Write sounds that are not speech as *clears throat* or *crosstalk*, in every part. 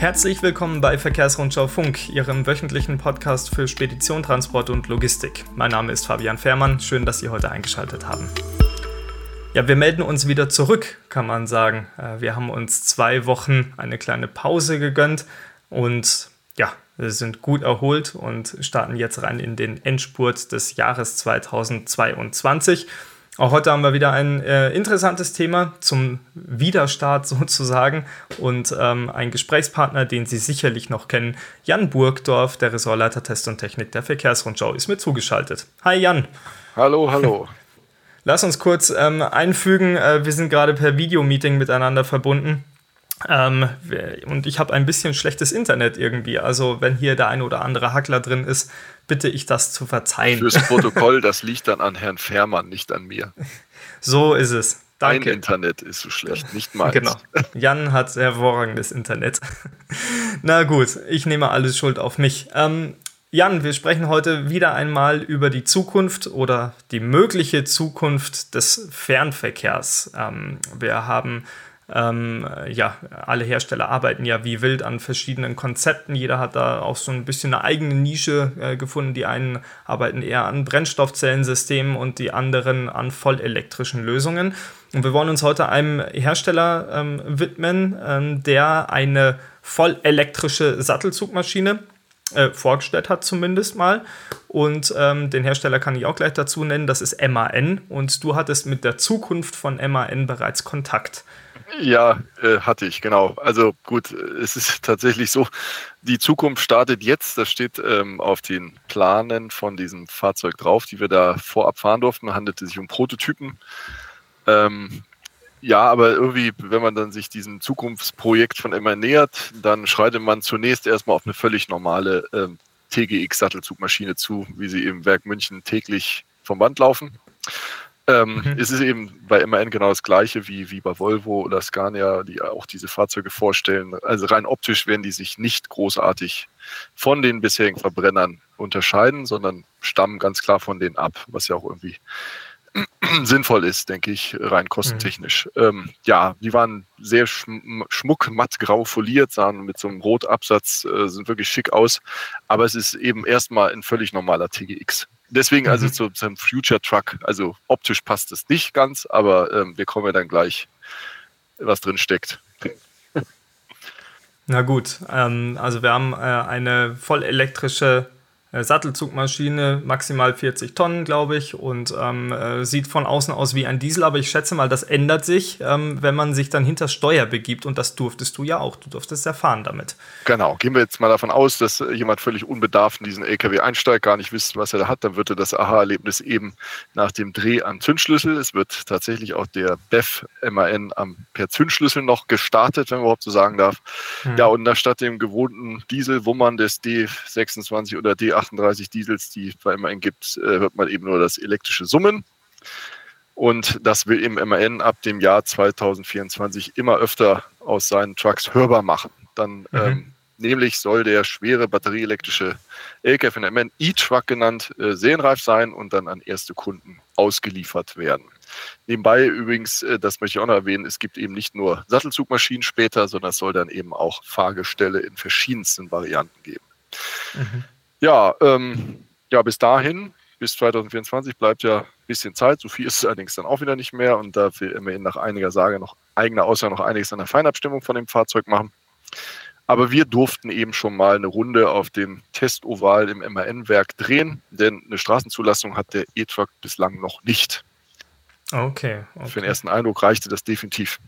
Herzlich willkommen bei Verkehrsrundschau Funk, Ihrem wöchentlichen Podcast für Spedition, Transport und Logistik. Mein Name ist Fabian Fährmann, schön, dass Sie heute eingeschaltet haben. Ja, wir melden uns wieder zurück, kann man sagen. Äh, wir haben uns zwei Wochen eine kleine Pause gegönnt und ja, sind gut erholt und starten jetzt rein in den Endspurt des Jahres 2022. Auch heute haben wir wieder ein äh, interessantes Thema zum Widerstart *laughs* sozusagen und ähm, ein Gesprächspartner, den Sie sicherlich noch kennen, Jan Burgdorf, der Ressortleiter Test und Technik der Verkehrsrundschau, ist mir zugeschaltet. Hi Jan. Hallo, hallo. Lass uns kurz ähm, einfügen, äh, wir sind gerade per Videomeeting miteinander verbunden. Ähm, und ich habe ein bisschen schlechtes Internet irgendwie. Also, wenn hier der eine oder andere Hackler drin ist, bitte ich das zu verzeihen. Fürs *laughs* Protokoll, das liegt dann an Herrn Fährmann, nicht an mir. So ist es. Danke. Mein Internet ist so schlecht, nicht meins. Genau. Jan hat hervorragendes Internet. *laughs* Na gut, ich nehme alles Schuld auf mich. Ähm, Jan, wir sprechen heute wieder einmal über die Zukunft oder die mögliche Zukunft des Fernverkehrs. Ähm, wir haben ähm, ja, alle Hersteller arbeiten ja wie wild an verschiedenen Konzepten. Jeder hat da auch so ein bisschen eine eigene Nische äh, gefunden. Die einen arbeiten eher an Brennstoffzellensystemen und die anderen an vollelektrischen Lösungen. Und wir wollen uns heute einem Hersteller ähm, widmen, ähm, der eine vollelektrische Sattelzugmaschine äh, vorgestellt hat zumindest mal. Und ähm, den Hersteller kann ich auch gleich dazu nennen, das ist MAN. Und du hattest mit der Zukunft von MAN bereits Kontakt. Ja, äh, hatte ich, genau. Also gut, es ist *laughs* tatsächlich so, die Zukunft startet jetzt. Das steht ähm, auf den Planen von diesem Fahrzeug drauf, die wir da vorab fahren durften. Handelte sich um Prototypen. Ähm, ja, aber irgendwie, wenn man dann sich diesem Zukunftsprojekt von immer nähert, dann schreitet man zunächst erstmal auf eine völlig normale ähm, TGX-Sattelzugmaschine zu, wie sie im Werk München täglich vom Band laufen. Ähm, mhm. Es ist eben bei MAN genau das gleiche wie, wie bei Volvo oder Scania, die auch diese Fahrzeuge vorstellen. Also rein optisch werden die sich nicht großartig von den bisherigen Verbrennern unterscheiden, sondern stammen ganz klar von denen ab, was ja auch irgendwie *clears throat* sinnvoll ist, denke ich, rein kostentechnisch. Mhm. Ähm, ja, die waren sehr schm schmuck, matt grau foliert, sahen mit so einem Rotabsatz, äh, sind wirklich schick aus, aber es ist eben erstmal ein völlig normaler TGX. Deswegen also mhm. zu seinem Future Truck, also optisch passt es nicht ganz, aber ähm, wir kommen ja dann gleich, was drin steckt. *laughs* Na gut, ähm, also wir haben äh, eine voll elektrische äh, Sattelzugmaschine, maximal 40 Tonnen, glaube ich, und ähm, äh, sieht von außen aus wie ein Diesel, aber ich schätze mal, das ändert sich, ähm, wenn man sich dann hinter Steuer begibt und das durftest du ja auch, du durftest erfahren damit. Genau, gehen wir jetzt mal davon aus, dass jemand völlig unbedarft in diesen LKW einsteigt, gar nicht wisst, was er da hat, dann wird er das Aha-Erlebnis eben nach dem Dreh am Zündschlüssel, es wird tatsächlich auch der BEF MAN am, per Zündschlüssel noch gestartet, wenn man überhaupt so sagen darf. Hm. Ja, und statt dem gewohnten Dieselwummern des D26 oder D8 38 Diesels, die es bei MAN gibt, äh, hört man eben nur das elektrische Summen. Und das will eben MAN ab dem Jahr 2024 immer öfter aus seinen Trucks hörbar machen. Dann mhm. ähm, nämlich soll der schwere batterieelektrische LKW von MAN E-Truck genannt äh, serienreif sein und dann an erste Kunden ausgeliefert werden. Nebenbei übrigens, äh, das möchte ich auch noch erwähnen, es gibt eben nicht nur Sattelzugmaschinen später, sondern es soll dann eben auch Fahrgestelle in verschiedensten Varianten geben. Mhm. Ja, ähm, ja, bis dahin, bis 2024 bleibt ja ein bisschen Zeit. So viel ist es allerdings dann auch wieder nicht mehr. Und da will immerhin nach einiger Sage noch eigener Aussage noch einiges an der Feinabstimmung von dem Fahrzeug machen. Aber wir durften eben schon mal eine Runde auf dem Testoval im MAN-Werk drehen, denn eine Straßenzulassung hat der E-Truck bislang noch nicht. Okay, okay. Für den ersten Eindruck reichte das definitiv.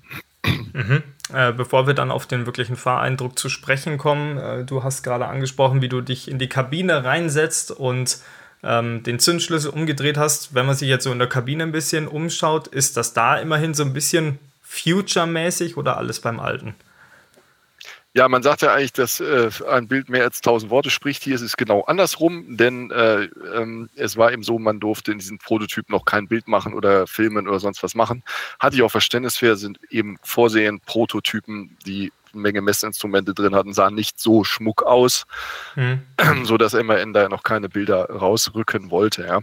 Mhm. Äh, bevor wir dann auf den wirklichen Fahreindruck zu sprechen kommen, äh, du hast gerade angesprochen, wie du dich in die Kabine reinsetzt und ähm, den Zündschlüssel umgedreht hast. Wenn man sich jetzt so in der Kabine ein bisschen umschaut, ist das da immerhin so ein bisschen future-mäßig oder alles beim Alten? Ja, man sagt ja eigentlich, dass äh, ein Bild mehr als tausend Worte spricht. Hier ist es genau andersrum, denn äh, ähm, es war eben so, man durfte in diesem Prototyp noch kein Bild machen oder filmen oder sonst was machen. Hatte ich auch Verständnis für, sind eben vorsehen Prototypen, die eine Menge Messinstrumente drin hatten, sahen nicht so schmuck aus, mhm. so dass MAN da noch keine Bilder rausrücken wollte. Ja.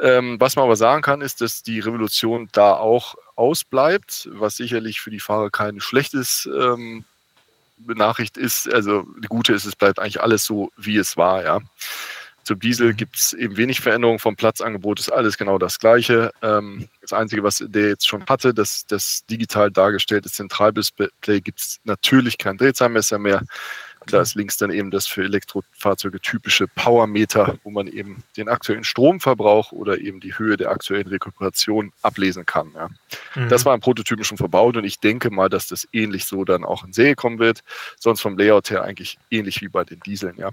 Ähm, was man aber sagen kann, ist, dass die Revolution da auch ausbleibt, was sicherlich für die Fahrer kein schlechtes ähm, Nachricht ist, also die gute ist, es bleibt eigentlich alles so, wie es war, ja. Zum Diesel gibt es eben wenig Veränderungen vom Platzangebot, ist alles genau das Gleiche. Ähm, das Einzige, was der jetzt schon hatte, das, das digital dargestellte Zentraldisplay, gibt es natürlich kein Drehzahlmesser mehr. Da ist links dann eben das für Elektrofahrzeuge typische Powermeter, wo man eben den aktuellen Stromverbrauch oder eben die Höhe der aktuellen Rekuperation ablesen kann. Ja. Mhm. Das war im Prototypen schon verbaut und ich denke mal, dass das ähnlich so dann auch in Serie kommen wird. Sonst vom Layout her eigentlich ähnlich wie bei den Dieseln. Ja.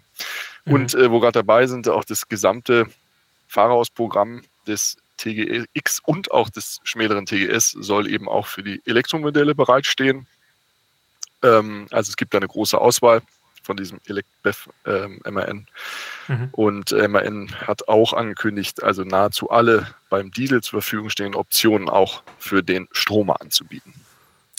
Mhm. Und äh, wo gerade dabei sind, auch das gesamte Fahrhausprogramm des TGX und auch des schmäleren TGS soll eben auch für die Elektromodelle bereitstehen. Ähm, also es gibt da eine große Auswahl von diesem ElectBev ähm, MAN. Mhm. Und MAN hat auch angekündigt, also nahezu alle beim Diesel zur Verfügung stehenden Optionen auch für den Stromer anzubieten.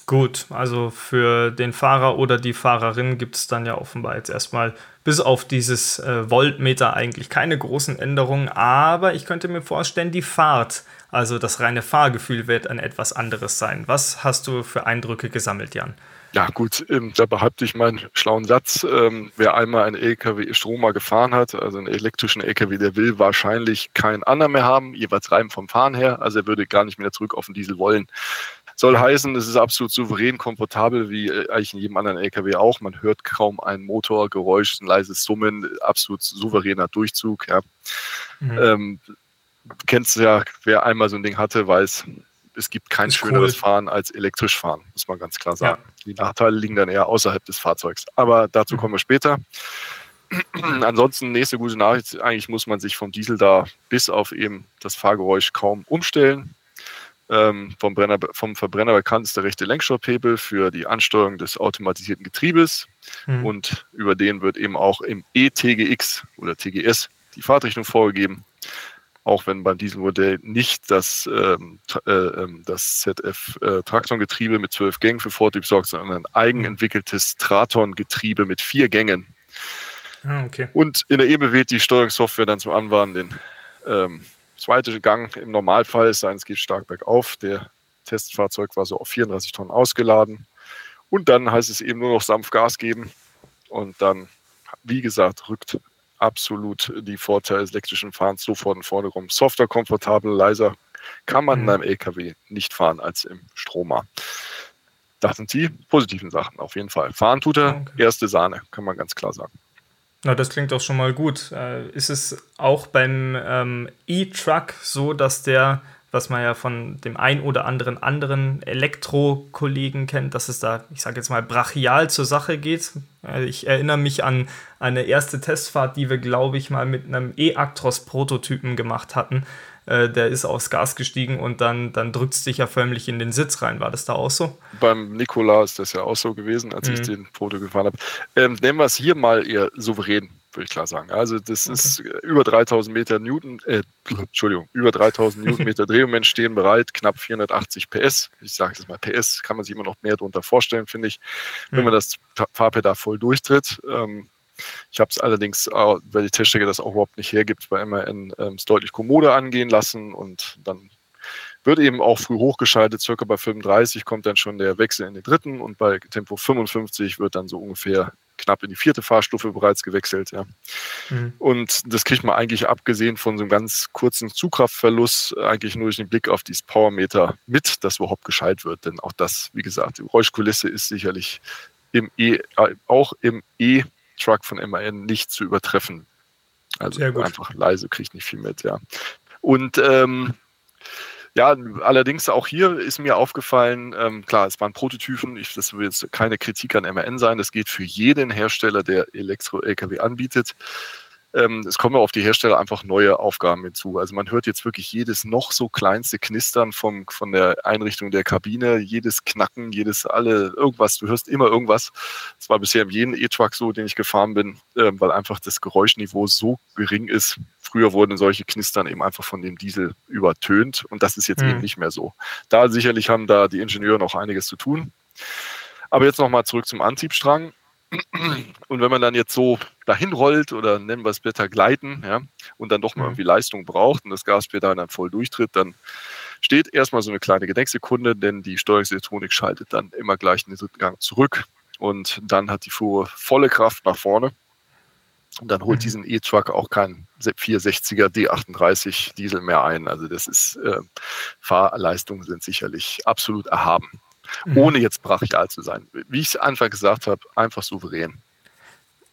Gut, also für den Fahrer oder die Fahrerin gibt es dann ja offenbar jetzt erstmal bis auf dieses äh, Voltmeter eigentlich keine großen Änderungen, aber ich könnte mir vorstellen, die Fahrt, also das reine Fahrgefühl wird ein etwas anderes sein. Was hast du für Eindrücke gesammelt, Jan? Ja gut, ähm, da behaupte ich meinen schlauen Satz. Ähm, wer einmal einen LKW Stromer gefahren hat, also einen elektrischen LKW, der will wahrscheinlich keinen anderen mehr haben, jeweils rein vom Fahren her. Also er würde gar nicht mehr zurück auf den Diesel wollen. Soll heißen, es ist absolut souverän, komfortabel, wie äh, eigentlich in jedem anderen LKW auch. Man hört kaum ein Motorgeräusch, ein leises Summen, absolut souveräner Durchzug. Ja. Mhm. Ähm, kennst du ja, wer einmal so ein Ding hatte, weiß, es gibt kein schöneres cool. Fahren als elektrisch fahren, muss man ganz klar sagen. Ja. Die Nachteile liegen dann eher außerhalb des Fahrzeugs. Aber dazu mhm. kommen wir später. *clears throat* Ansonsten, nächste gute Nachricht, eigentlich muss man sich vom Diesel da bis auf eben das Fahrgeräusch kaum umstellen. Ähm, vom, Brenner, vom, Verbrenner bekannt ist der rechte Lenkstopphebel für die Ansteuerung des automatisierten Getriebes mhm. und über den wird eben auch im ETGX oder TGS die Fahrtrichtung vorgegeben auch wenn beim Dieselmodell nicht das, ähm, äh, ähm, das ZF äh, mit zwölf Gängen für Vortrieb sorgt, sondern ein eigenentwickeltes Traton-Getriebe mit vier Gängen. Ah, okay. Und in der EBE wählt die Steuerungssoftware dann zum Anwahlen den ähm, zweiten Gang im Normalfall, es sei denn, es geht stark bergauf. Der Testfahrzeug war so auf 34 Tonnen ausgeladen. Und dann heißt es eben nur noch sanft Gas geben. Und dann, wie gesagt, rückt absolut die Vorteile des elektrischen Fahrens sofort in den Vordergrund. Softer, komfortabel, leiser kann man mhm. in einem LKW nicht fahren als im Stromer. Das sind die positiven Sachen auf jeden Fall. Fahren tut er, okay. erste Sahne, kann man ganz klar sagen. Na, das klingt doch schon mal gut. Äh, ist es auch beim ähm, E-Truck so, dass der was man ja von dem ein oder anderen anderen Elektro-Kollegen kennt, dass es da, ich sage jetzt mal, brachial zur Sache geht. Äh, ich erinnere mich an eine erste Testfahrt, die wir, glaube ich, mal mit einem E-Actros-Prototypen gemacht hatten. Äh, der ist aufs Gas gestiegen und dann, dann drückt es dich ja förmlich in den Sitz rein. War das da auch so? Beim Nikola ist das ja auch so gewesen, als mhm. ich den Foto gefahren habe. Ähm, nehmen wir es hier mal eher souverän würde ich klar sagen. Also das okay. ist über 3000 Meter Newton, äh, Entschuldigung, über 3000 *laughs* Newtonmeter Drehmoment stehen bereit, knapp 480 PS. Ich sage jetzt mal PS, kann man sich immer noch mehr darunter vorstellen, finde ich, wenn man das Fahrpedal voll durchtritt. Ähm, ich habe es allerdings, weil die Techniker das auch überhaupt nicht hergibt, bei MAN ähm, deutlich kommoder angehen lassen und dann wird eben auch früh hochgeschaltet, circa bei 35 kommt dann schon der Wechsel in den dritten und bei Tempo 55 wird dann so ungefähr knapp in die vierte Fahrstufe bereits gewechselt. Ja. Mhm. Und das kriegt man eigentlich abgesehen von so einem ganz kurzen Zugkraftverlust eigentlich nur durch den Blick auf dieses Powermeter mit, dass überhaupt geschaltet wird. Denn auch das, wie gesagt, die Geräuschkulisse ist sicherlich im e, äh, auch im E-Truck von MAN nicht zu übertreffen. Also einfach leise, kriegt nicht viel mit, ja. Und ähm, ja, allerdings auch hier ist mir aufgefallen, ähm, klar, es waren Prototypen, ich, das will jetzt keine Kritik an MAN sein, das geht für jeden Hersteller, der Elektro-Lkw anbietet ähm, es kommen auf die Hersteller einfach neue Aufgaben hinzu. Also man hört jetzt wirklich jedes noch so kleinste Knistern vom, von der Einrichtung der Kabine, jedes Knacken, jedes alle, irgendwas, du hörst immer irgendwas. Das war bisher in jedem E-Truck so, den ich gefahren bin, äh, weil einfach das Geräuschniveau so gering ist. Früher wurden solche Knistern eben einfach von dem Diesel übertönt und das ist jetzt mhm. eben nicht mehr so. Da sicherlich haben da die Ingenieure noch einiges zu tun. Aber jetzt nochmal zurück zum Antriebsstrang. Und wenn man dann jetzt so dahin rollt oder nennen wir es Blätter gleiten, ja, und dann doch mal mhm. irgendwie Leistung braucht und das Gaspedal dann voll durchtritt, dann steht erstmal so eine kleine Gedenksekunde, denn die Steuerungselektronik schaltet dann immer gleich in den dritten Gang zurück und dann hat die Fuhre volle Kraft nach vorne. Und dann holt mhm. diesen E-Truck auch kein 460er D38 Diesel mehr ein. Also das ist, äh, Fahrleistungen sind sicherlich absolut erhaben. Mhm. Ohne jetzt brachial zu sein. Wie ich es einfach gesagt habe, einfach souverän.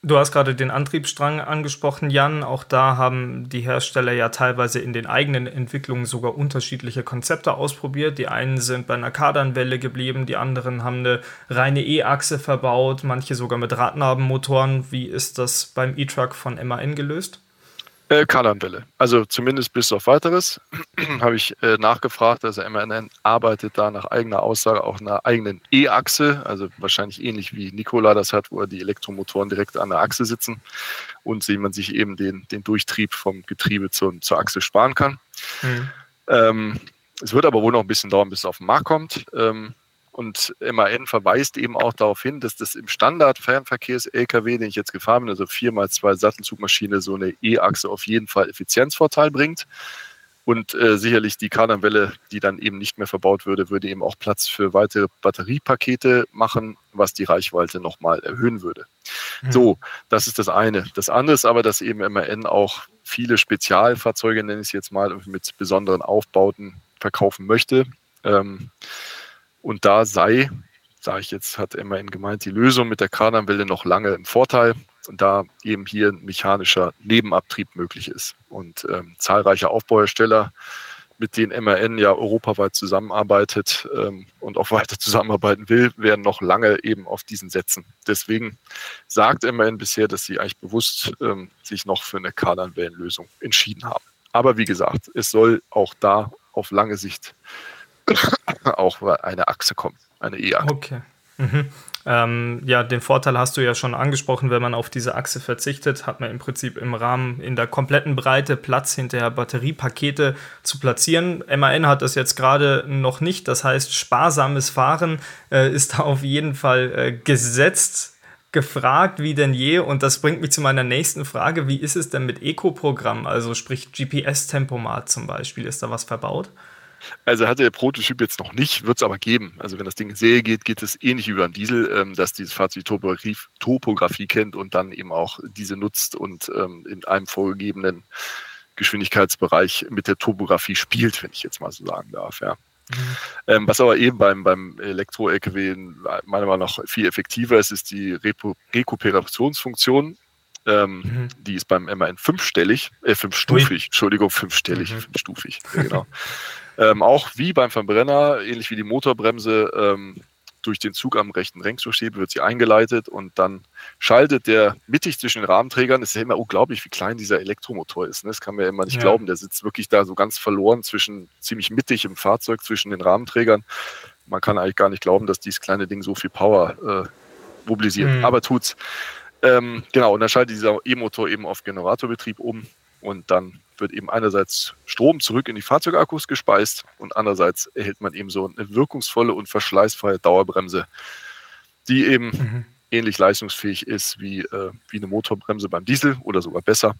Du hast gerade den Antriebsstrang angesprochen, Jan. Auch da haben die Hersteller ja teilweise in den eigenen Entwicklungen sogar unterschiedliche Konzepte ausprobiert. Die einen sind bei einer Kardanwelle geblieben, die anderen haben eine reine E-Achse verbaut, manche sogar mit Radnabenmotoren. Wie ist das beim E-Truck von MAN gelöst? Äh, Kardanwelle. Also zumindest bis auf weiteres *clears throat* habe ich äh, nachgefragt. Also MNN arbeitet da nach eigener Aussage auch einer eigenen E-Achse, also wahrscheinlich ähnlich wie Nikola das hat, wo die Elektromotoren direkt an der Achse sitzen und wie man sich eben den, den Durchtrieb vom Getriebe zur, zur Achse sparen kann. Mhm. Ähm, es wird aber wohl noch ein bisschen dauern, bis es auf den Markt kommt. Ähm, und MAN verweist eben auch darauf hin, dass das im Standard-Fernverkehrs-LKW, den ich jetzt gefahren bin, also 4x2 Sattelzugmaschine, so eine E-Achse auf jeden Fall Effizienzvorteil bringt. Und äh, sicherlich die Kardanwelle, die dann eben nicht mehr verbaut würde, würde eben auch Platz für weitere Batteriepakete machen, was die Reichweite nochmal erhöhen würde. Mhm. So, das ist das eine. Das andere ist aber, dass eben MAN auch viele Spezialfahrzeuge, nenne ich es jetzt mal, mit besonderen Aufbauten verkaufen möchte. Ähm, und da sei, sage ich jetzt, hat immerhin gemeint, die Lösung mit der Kardanwelle noch lange im Vorteil, da eben hier ein mechanischer Nebenabtrieb möglich ist. Und ähm, zahlreiche Aufbauhersteller, mit denen MRN ja europaweit zusammenarbeitet ähm, und auch weiter *laughs* zusammenarbeiten will, werden noch lange eben auf diesen setzen. Deswegen sagt MRN bisher, dass sie eigentlich bewusst ähm, sich noch für eine Kardanwellenlösung entschieden haben. Aber wie gesagt, es soll auch da auf lange Sicht *laughs* auch eine Achse kommen, eine E-Achse. Okay. Mhm. Ähm, ja, den Vorteil hast du ja schon angesprochen, wenn man auf diese Achse verzichtet, hat man im Prinzip im Rahmen in der kompletten Breite Platz hinterher Batteriepakete zu platzieren. MAN hat das jetzt gerade noch nicht, das heißt, sparsames Fahren äh, ist *laughs* da auf jeden Fall äh, gesetzt gefragt wie denn je und das bringt mich zu meiner nächsten Frage. Wie ist es denn mit Eco-Programm, also sprich GPS-Tempomat zum Beispiel? Ist da was verbaut? Also hatte der Prototyp jetzt noch nicht, wird es aber geben. Also wenn das Ding in Serie geht, geht es ähnlich wie beim Diesel, ähm, dass dieses Fahrzeug Topografie, Topografie, kennt und dann eben auch diese nutzt und ähm, in einem vorgegebenen Geschwindigkeitsbereich mit der Topografie spielt, wenn ich jetzt mal so sagen darf. Ja. Mhm. Ähm, was aber eben beim, beim Elektro-LKW meiner Meinung nach viel effektiver ist, ist die Repo Rekuperationsfunktion. Ähm, mhm. Die ist beim MAN fünfstellig, äh, fünfstufig, Ui. Entschuldigung, fünfstellig, mhm. fünfstufig, ja, genau. *laughs* Ähm, auch wie beim Verbrenner, ähnlich wie die Motorbremse, ähm, durch den Zug am rechten Lenkungsstäbe wird sie eingeleitet und dann schaltet der mittig zwischen den Rahmenträgern. Es ist ja immer unglaublich, wie klein dieser Elektromotor ist. Ne? Das kann man ja immer nicht ja. glauben. Der sitzt wirklich da so ganz verloren zwischen, ziemlich mittig im Fahrzeug zwischen den Rahmenträgern. Man kann eigentlich gar nicht glauben, dass dieses kleine Ding so viel Power äh, mobilisiert. Mhm. Aber tut's. Ähm, genau, und dann schaltet dieser E-Motor eben auf Generatorbetrieb um und dann wird eben einerseits Strom zurück in die Fahrzeugakkus gespeist und andererseits erhält man eben so eine wirkungsvolle und verschleißfreie Dauerbremse, die eben mhm. ähnlich leistungsfähig ist wie, äh, wie eine Motorbremse beim Diesel oder sogar besser.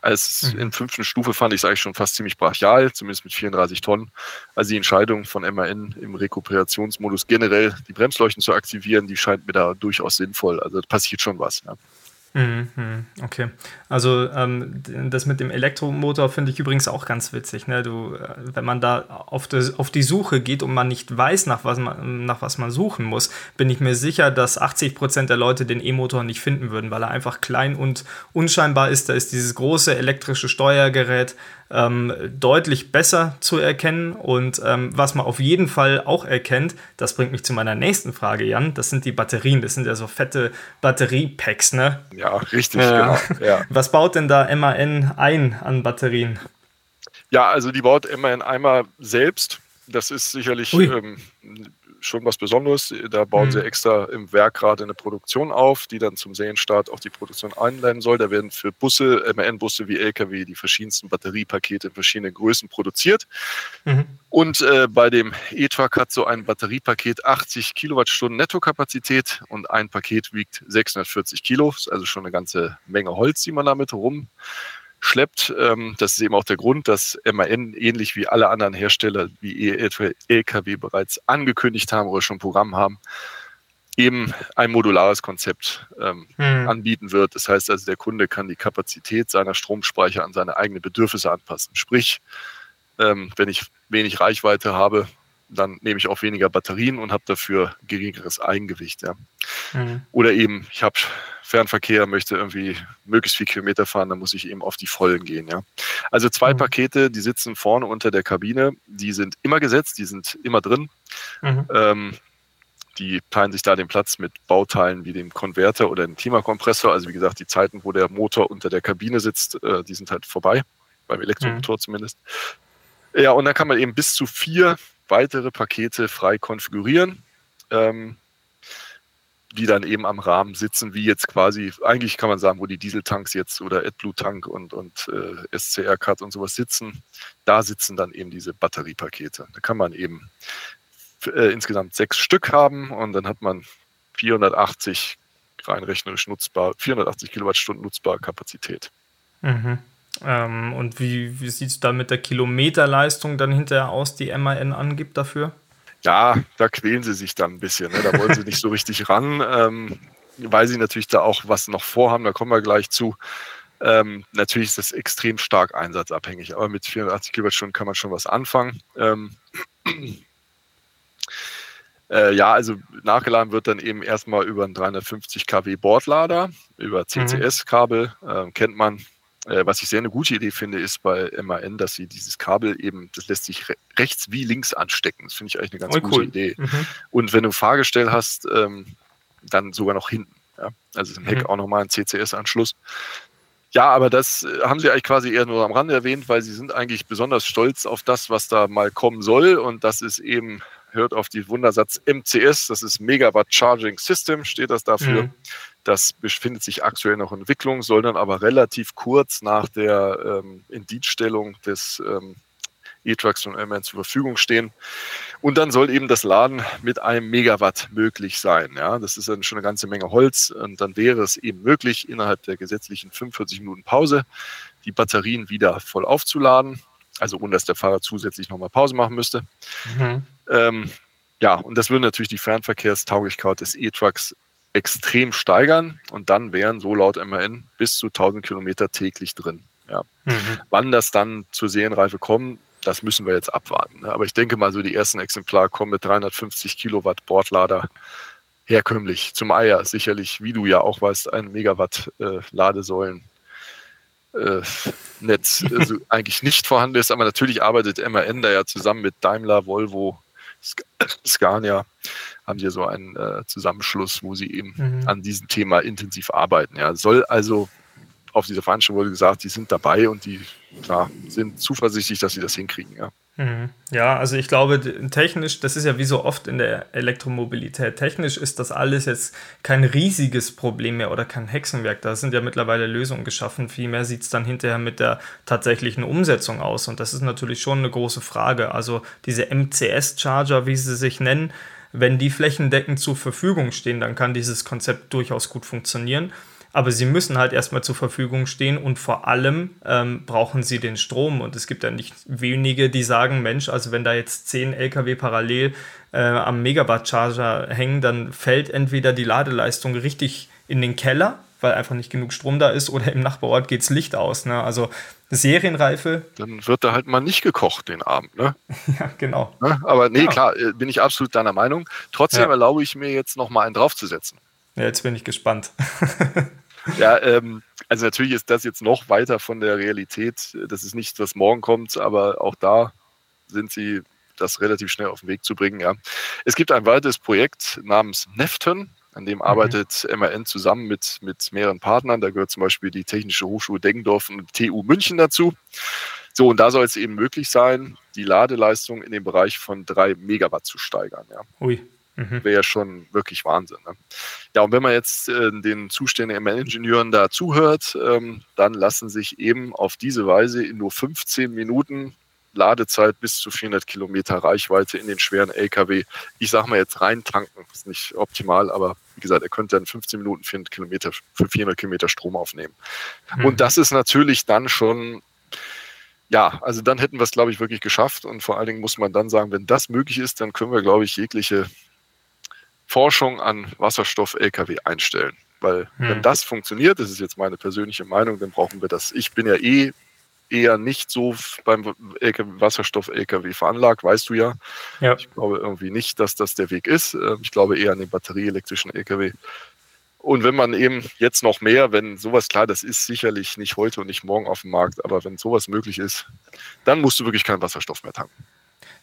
Als mhm. in fünften Stufe fand ich es eigentlich schon fast ziemlich brachial, zumindest mit 34 Tonnen. Also die Entscheidung von MAN im Rekuperationsmodus generell die Bremsleuchten zu aktivieren, die scheint mir da durchaus sinnvoll. Also da passiert schon was. Ja. Mhm, mhm. Okay, also ähm, das mit dem Elektromotor finde ich übrigens auch ganz witzig. Ne? Du, äh, wenn man da auf, das, auf die Suche geht und man nicht weiß, nach was man, nach was man suchen muss, bin ich mir sicher, dass 80 Prozent der Leute den E-Motor nicht finden würden, weil er einfach klein und unscheinbar ist. Da ist dieses große elektrische Steuergerät ähm, deutlich besser zu erkennen. Und ähm, was man auf jeden Fall auch erkennt, das bringt mich zu meiner nächsten Frage, Jan, das sind die Batterien. Das sind ja so fette Batteriepacks, ne? Ja, richtig, ja. genau. Ja. Was baut denn da MAN ein an Batterien? Ja, also die baut MAN einmal selbst. Das ist sicherlich ähm, schon was Besonderes. Da bauen mhm. sie extra im Werk gerade eine Produktion auf, die dann zum Serienstart auch die Produktion einleiten soll. Da werden für Busse, MAN-Busse wie Lkw, die verschiedensten Batteriepakete in verschiedenen Größen produziert. Mhm. Und äh, bei dem E-Truck hat so ein Batteriepaket 80 Kilowattstunden Nettokapazität und ein Paket wiegt 640 Kilo. Das ist also schon eine ganze Menge Holz, die man damit rum schleppt. Ähm, das ist eben auch der Grund, dass MAN ähnlich wie alle anderen Hersteller wie LKW bereits angekündigt haben oder schon Programm haben, eben ein modulares Konzept ähm, hm. anbieten wird. Das heißt also, der Kunde kann die Kapazität seiner Stromspeicher an seine eigenen Bedürfnisse anpassen. Sprich, ähm, wenn ich wenig Reichweite habe, dann nehme ich auch weniger Batterien und habe dafür geringeres Eigengewicht. Ja. Mhm. Oder eben, ich habe Fernverkehr, möchte irgendwie möglichst viel Kilometer fahren, dann muss ich eben auf die Vollen gehen. Ja. Also zwei mhm. Pakete, die sitzen vorne unter der Kabine, die sind immer gesetzt, die sind immer drin. Mhm. Ähm, die teilen sich da den Platz mit Bauteilen wie dem Konverter oder dem Klimakompressor. Also wie gesagt, die Zeiten, wo der Motor unter der Kabine sitzt, äh, die sind halt vorbei, beim Elektromotor mhm. zumindest. Ja, und dann kann man eben bis zu vier weitere Pakete frei konfigurieren, ähm, die dann eben am Rahmen sitzen, wie jetzt quasi, eigentlich kann man sagen, wo die Dieseltanks jetzt oder AdBlue-Tank und, und äh, SCR-Cut und sowas sitzen, da sitzen dann eben diese Batteriepakete. Da kann man eben äh, insgesamt sechs Stück haben und dann hat man 480 rein rechnerisch nutzbar, 480 Kilowattstunden nutzbare Kapazität. Mhm. Ähm, und wie, wie sieht es da mit der Kilometerleistung dann hinterher aus, die MAN angibt dafür? Ja, da quälen sie sich dann ein bisschen. Ne? Da wollen sie nicht so richtig ran, ähm, weil sie natürlich da auch was noch vorhaben, da kommen wir gleich zu. Ähm, natürlich ist das extrem stark einsatzabhängig, aber mit 480 Kilowattstunden kann man schon was anfangen. Ähm, äh, ja, also nachgeladen wird dann eben erstmal über einen 350 kW Bordlader, über CCS-Kabel, mhm. äh, kennt man, was ich sehr eine gute Idee finde, ist bei MAN, dass sie dieses Kabel eben, das lässt sich re rechts wie links anstecken. Das finde ich eigentlich eine ganz oh, gute cool. Idee. Mhm. Und wenn du ein Fahrgestell hast, ähm, dann sogar noch hinten. Ja? Also im Heck mhm. auch nochmal ein CCS-Anschluss. Ja, aber das äh, haben sie eigentlich quasi eher nur am Rande erwähnt, weil sie sind eigentlich besonders stolz auf das, was da mal kommen soll. Und das ist eben, hört auf die Wundersatz MCS, das ist Megawatt Charging System, steht das dafür. Mhm. Das befindet sich aktuell noch in Entwicklung, soll dann aber relativ kurz nach der ähm, Indienststellung des ähm, E-Trucks und Airman zur Verfügung stehen. Und dann soll eben das Laden mit einem Megawatt möglich sein. Ja, das ist dann schon eine ganze Menge Holz. Und dann wäre es eben möglich, innerhalb der gesetzlichen 45 Minuten Pause die Batterien wieder voll aufzuladen. Also ohne dass der Fahrer zusätzlich nochmal Pause machen müsste. Mhm. Ähm, ja, und das würde natürlich die Fernverkehrstauglichkeit des E-Trucks extrem steigern und dann wären so laut MAN bis zu 1000 Kilometer täglich drin. Ja. Mhm. Wann das dann zur Serienreife kommt, das müssen wir jetzt abwarten. Aber ich denke mal, so die ersten Exemplare kommen mit 350 Kilowatt Bordlader herkömmlich zum Eier. Sicherlich, wie du ja auch weißt, ein Megawatt äh, Ladesäulen. Äh, Netz *laughs* also eigentlich nicht vorhanden ist, aber natürlich arbeitet MAN da ja zusammen mit Daimler, Volvo, *coughs* Scania haben sie so einen äh, Zusammenschluss, wo sie eben mhm. an diesem Thema intensiv arbeiten. Ja, soll also auf dieser Veranstaltung wurde gesagt, die sind dabei und die ja, sind zuversichtlich, dass sie das hinkriegen. Ja. Mhm. Ja, also ich glaube, technisch, das ist ja wie so oft in der Elektromobilität, technisch ist das alles jetzt kein riesiges Problem mehr oder kein Hexenwerk. Da sind ja mittlerweile Lösungen geschaffen. Vielmehr sieht es dann hinterher mit der tatsächlichen Umsetzung aus. Und das ist natürlich schon eine große Frage. Also diese MCS-Charger, wie sie sich nennen, wenn die flächendeckend zur Verfügung stehen, dann kann dieses Konzept durchaus gut funktionieren. Aber sie müssen halt erstmal zur Verfügung stehen und vor allem ähm, brauchen sie den Strom. Und es gibt ja nicht wenige, die sagen, Mensch, also wenn da jetzt 10 Lkw parallel äh, am Megawatt-Charger hängen, dann fällt entweder die Ladeleistung richtig in den Keller, weil einfach nicht genug Strom da ist, oder im Nachbarort geht das Licht aus. Ne? Also Serienreife. Dann wird da halt mal nicht gekocht den Abend, ne? *laughs* ja, genau. Ne? Aber nee, ja. klar, äh, bin ich absolut deiner Meinung. Trotzdem ja. erlaube ich mir jetzt noch mal einen draufzusetzen. Ja, jetzt bin ich gespannt. *laughs* ja, ähm, also natürlich ist das jetzt noch weiter von der Realität. Das ist nicht, was morgen kommt, aber auch da sind sie das relativ schnell auf den Weg zu bringen. Ja. Es gibt ein weiteres Projekt namens Nefton. An dem mhm. arbeitet MAN zusammen mit, mit mehreren Partnern. Da gehört zum Beispiel die Technische Hochschule Deggendorf und TU München dazu. So, und da soll es eben möglich sein, die Ladeleistung in dem Bereich von drei Megawatt zu steigern. Ja. Ui. Mhm. Wäre ja schon wirklich Wahnsinn. Ne? Ja, und wenn man jetzt äh, den zuständigen ML-Ingenieuren da zuhört, ähm, dann lassen sich eben auf diese Weise in nur 15 Minuten Ladezeit bis zu 400 Kilometer Reichweite in den schweren LKW, ich sage mal jetzt rein tanken, ist nicht optimal, aber wie gesagt, er könnte dann 15 Minuten 400 Kilometer, für 400 Kilometer Strom aufnehmen. Mhm. Und das ist natürlich dann schon, ja, also dann hätten wir es, glaube ich, wirklich geschafft. Und vor allen Dingen muss man dann sagen, wenn das möglich ist, dann können wir, glaube ich, jegliche Forschung an Wasserstoff-Lkw einstellen. Weil hm. wenn das funktioniert, das ist jetzt meine persönliche Meinung, dann brauchen wir das. Ich bin ja eh eher nicht so beim Wasserstoff-Lkw veranlagt, weißt du ja. ja. Ich glaube irgendwie nicht, dass das der Weg ist. Ähm, ich glaube eher an den batterieelektrischen Lkw. Und wenn man eben jetzt noch mehr, wenn sowas klar, das ist sicherlich nicht heute und nicht morgen auf dem Markt, aber wenn sowas möglich ist, dann musst du wirklich keinen Wasserstoff mehr tanken.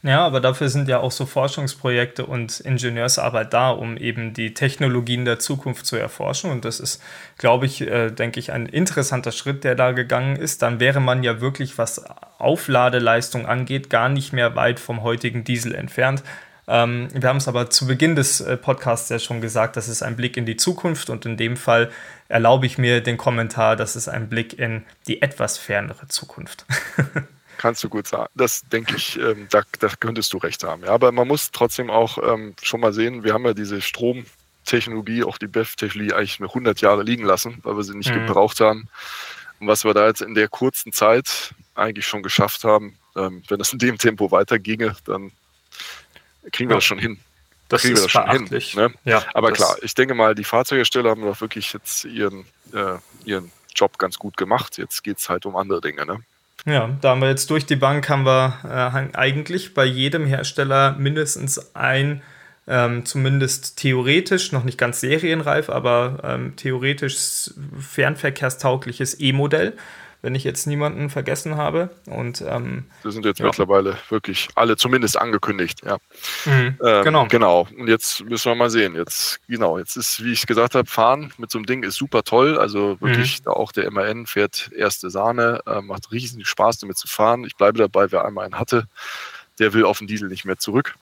Ja, aber dafür sind ja auch so Forschungsprojekte und Ingenieursarbeit da, um eben die Technologien der Zukunft zu erforschen. Und das ist, glaube ich, äh, denke ich, ein interessanter Schritt, der da gegangen ist. Dann wäre man ja wirklich, was Aufladeleistung angeht, gar nicht mehr weit vom heutigen Diesel entfernt. Ähm, wir haben es aber zu Beginn des äh, Podcasts ja schon gesagt, das ist ein Blick in die Zukunft und in dem Fall erlaube ich mir den Kommentar, das ist ein Blick in die etwas fernere Zukunft. *laughs* Kannst du gut sagen. Das denke ich, ähm, da, da, könntest du recht haben. Ja, aber man muss trotzdem auch ähm, schon mal sehen, wir haben ja diese Stromtechnologie, auch die BEF-Technologie eigentlich 100 Jahre liegen lassen, weil wir sie nicht mhm. gebraucht haben. Und was wir da jetzt in der kurzen Zeit eigentlich schon geschafft haben, ähm, wenn es in dem Tempo weiterginge, dann kriegen wir ja. das schon hin. Das kriegen ist wir das schon hin. Ne? Ja, Aber klar, ich denke mal, die Fahrzeughersteller haben doch wirklich jetzt ihren, äh, ihren Job ganz gut gemacht. Jetzt geht es halt um andere Dinge. Ne? Ja, da haben wir jetzt durch die Bank, haben wir äh, eigentlich bei jedem Hersteller mindestens ein, ähm, zumindest theoretisch, noch nicht ganz serienreif, aber ähm, theoretisch fernverkehrstaugliches E-Modell wenn ich jetzt niemanden vergessen habe. Und ähm, das sind jetzt ja. mittlerweile wirklich alle zumindest angekündigt, ja. Mhm, ähm, genau. Genau. Und jetzt müssen wir mal sehen. Jetzt, genau, jetzt ist, wie ich gesagt habe, fahren mit so einem Ding ist super toll. Also wirklich, mhm. auch der MAN fährt erste Sahne, äh, macht riesen Spaß damit zu fahren. Ich bleibe dabei, wer einmal einen hatte, der will auf den Diesel nicht mehr zurück.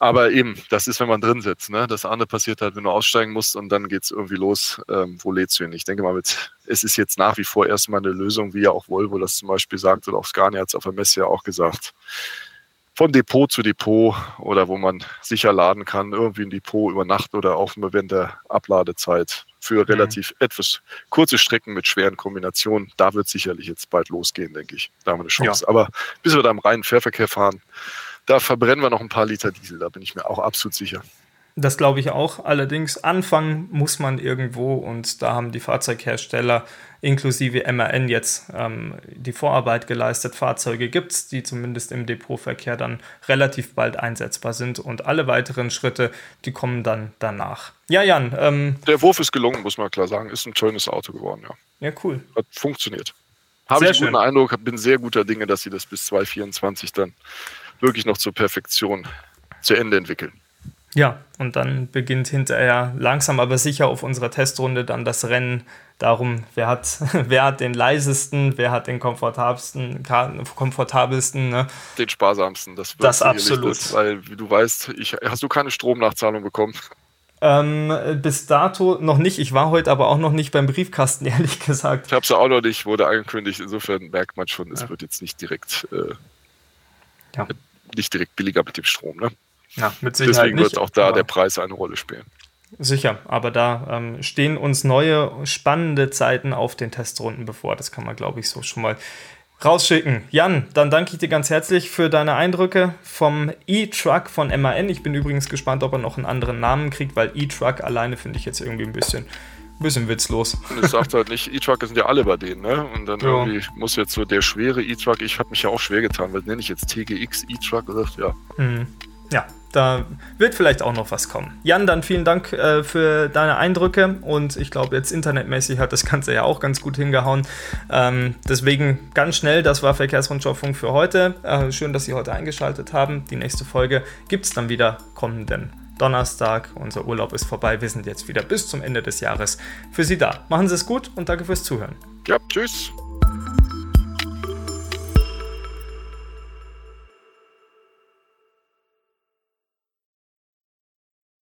Aber eben, das ist, wenn man drin sitzt. Ne? Das andere passiert halt, wenn du aussteigen musst und dann geht es irgendwie los. Ähm, wo lädst du hin? Ich denke mal, mit, es ist jetzt nach wie vor erstmal eine Lösung, wie ja auch Volvo das zum Beispiel sagt oder auch Scania hat es auf der Messe ja auch gesagt. Von Depot zu Depot oder wo man sicher laden kann, irgendwie ein Depot über Nacht oder auch nur während der Abladezeit für mhm. relativ etwas kurze Strecken mit schweren Kombinationen. Da wird sicherlich jetzt bald losgehen, denke ich. Da haben wir eine Chance. Ja. Aber bis wir da im reinen Fährverkehr fahren, da verbrennen wir noch ein paar Liter Diesel, da bin ich mir auch absolut sicher. Das glaube ich auch. Allerdings anfangen muss man irgendwo und da haben die Fahrzeughersteller inklusive MRN jetzt ähm, die Vorarbeit geleistet. Fahrzeuge gibt es, die zumindest im Depotverkehr dann relativ bald einsetzbar sind und alle weiteren Schritte, die kommen dann danach. Ja, Jan. Ähm, Der Wurf ist gelungen, muss man klar sagen. Ist ein schönes Auto geworden, ja. Ja, cool. Hat funktioniert. Habe ich einen guten Eindruck, bin sehr guter Dinge, dass sie das bis 2024 dann wirklich noch zur Perfektion zu Ende entwickeln. Ja, und dann beginnt hinterher langsam aber sicher auf unserer Testrunde dann das Rennen darum, wer hat, *laughs* wer hat den leisesten, wer hat den komfortabelsten, komfortabelsten. Ne? Den sparsamsten, das wird das absolut. Das, weil, wie du weißt, ich, hast du keine Stromnachzahlung bekommen? Ähm, bis dato noch nicht. Ich war heute aber auch noch nicht beim Briefkasten, *laughs* ehrlich gesagt. Ich habe es auch noch nicht, wurde angekündigt. Insofern merkt man schon, es ja. wird jetzt nicht direkt äh, ja nicht direkt billiger mit dem Strom. Ne? Ja, mit Sicherheit Deswegen wird auch da der Preis eine Rolle spielen. Sicher, aber da ähm, stehen uns neue spannende Zeiten auf den Testrunden bevor. Das kann man, glaube ich, so schon mal rausschicken. Jan, dann danke ich dir ganz herzlich für deine Eindrücke vom E-Truck von MAN. Ich bin übrigens gespannt, ob er noch einen anderen Namen kriegt, weil E-Truck alleine finde ich jetzt irgendwie ein bisschen bisschen witzlos. Und es sagt halt nicht, E-Truck sind ja alle bei denen, ne? Und dann ja. irgendwie muss jetzt so der schwere E-Truck, ich habe mich ja auch schwer getan, weil nenne ich jetzt TGX E-Truck oder ja. Mhm. Ja, da wird vielleicht auch noch was kommen. Jan, dann vielen Dank äh, für deine Eindrücke und ich glaube, jetzt internetmäßig hat das Ganze ja auch ganz gut hingehauen. Ähm, deswegen ganz schnell, das war Verkehrsrundschau-Funk für heute. Äh, schön, dass Sie heute eingeschaltet haben. Die nächste Folge gibt es dann wieder kommenden Donnerstag. Unser Urlaub ist vorbei. Wir sind jetzt wieder bis zum Ende des Jahres für Sie da. Machen Sie es gut und danke fürs Zuhören. Ja, tschüss.